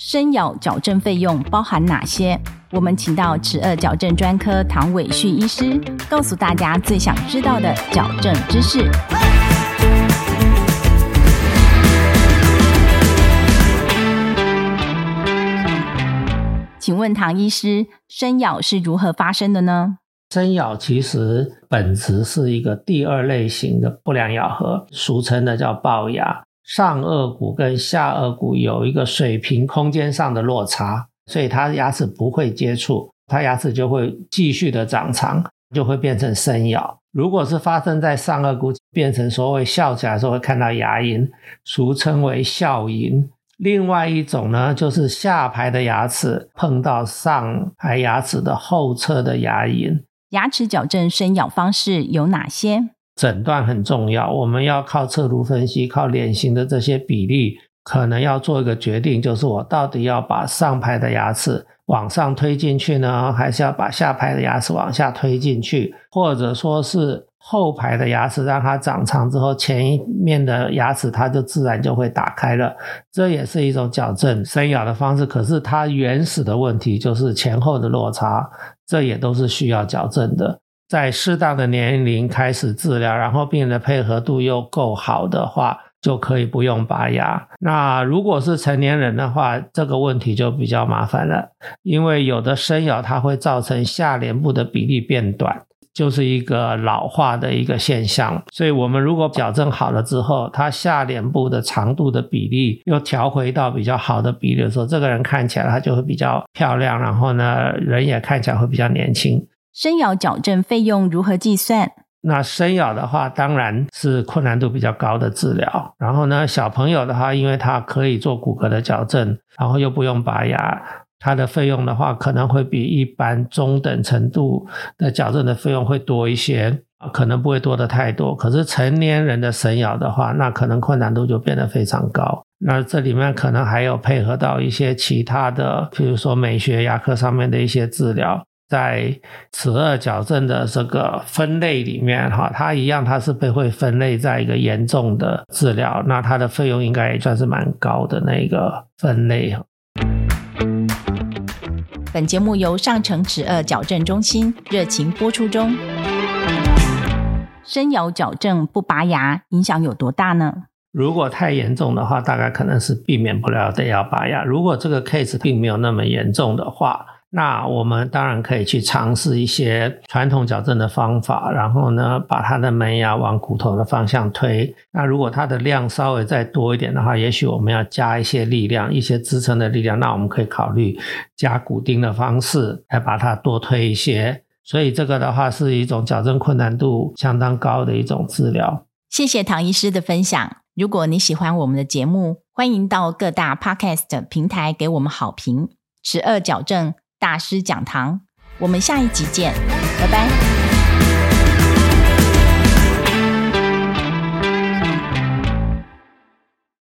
生咬矫正费用包含哪些？我们请到齿颚矫正专科唐伟旭医师，告诉大家最想知道的矫正知识。请问唐医师，生咬是如何发生的呢？生咬其实本质是一个第二类型的不良咬合，俗称的叫龅牙。上颚骨跟下颚骨有一个水平空间上的落差，所以它牙齿不会接触，它牙齿就会继续的长长，就会变成生咬。如果是发生在上颚骨，变成所谓笑起来的时候会看到牙龈，俗称为笑龈。另外一种呢，就是下排的牙齿碰到上排牙齿的后侧的牙龈。牙齿矫正生咬方式有哪些？诊断很重要，我们要靠侧颅分析，靠脸型的这些比例，可能要做一个决定，就是我到底要把上排的牙齿往上推进去呢，还是要把下排的牙齿往下推进去，或者说是后排的牙齿让它长长之后，前一面的牙齿它就自然就会打开了，这也是一种矫正生咬的方式。可是它原始的问题就是前后的落差，这也都是需要矫正的。在适当的年龄开始治疗，然后病人的配合度又够好的话，就可以不用拔牙。那如果是成年人的话，这个问题就比较麻烦了，因为有的生咬它会造成下脸部的比例变短，就是一个老化的一个现象。所以我们如果矫正好了之后，它下脸部的长度的比例又调回到比较好的比例的时候，这个人看起来他就会比较漂亮，然后呢，人也看起来会比较年轻。生咬矫正费用如何计算？那生咬的话，当然是困难度比较高的治疗。然后呢，小朋友的话，因为他可以做骨骼的矫正，然后又不用拔牙，他的费用的话，可能会比一般中等程度的矫正的费用会多一些，可能不会多的太多。可是成年人的生咬的话，那可能困难度就变得非常高。那这里面可能还有配合到一些其他的，比如说美学牙科上面的一些治疗。在齿颚矫正的这个分类里面，哈，它一样，它是被会分类在一个严重的治疗，那它的费用应该也算是蛮高的那个分类。本节目由上城齿颚矫正中心热情播出中。生咬矫正不拔牙，影响有多大呢？如果太严重的话，大概可能是避免不了得要拔牙。如果这个 case 并没有那么严重的话，那我们当然可以去尝试一些传统矫正的方法，然后呢，把它的门牙往骨头的方向推。那如果它的量稍微再多一点的话，也许我们要加一些力量，一些支撑的力量。那我们可以考虑加骨钉的方式来把它多推一些。所以这个的话是一种矫正困难度相当高的一种治疗。谢谢唐医师的分享。如果你喜欢我们的节目，欢迎到各大 Podcast 平台给我们好评。十二矫正。大师讲堂，我们下一集见，拜拜。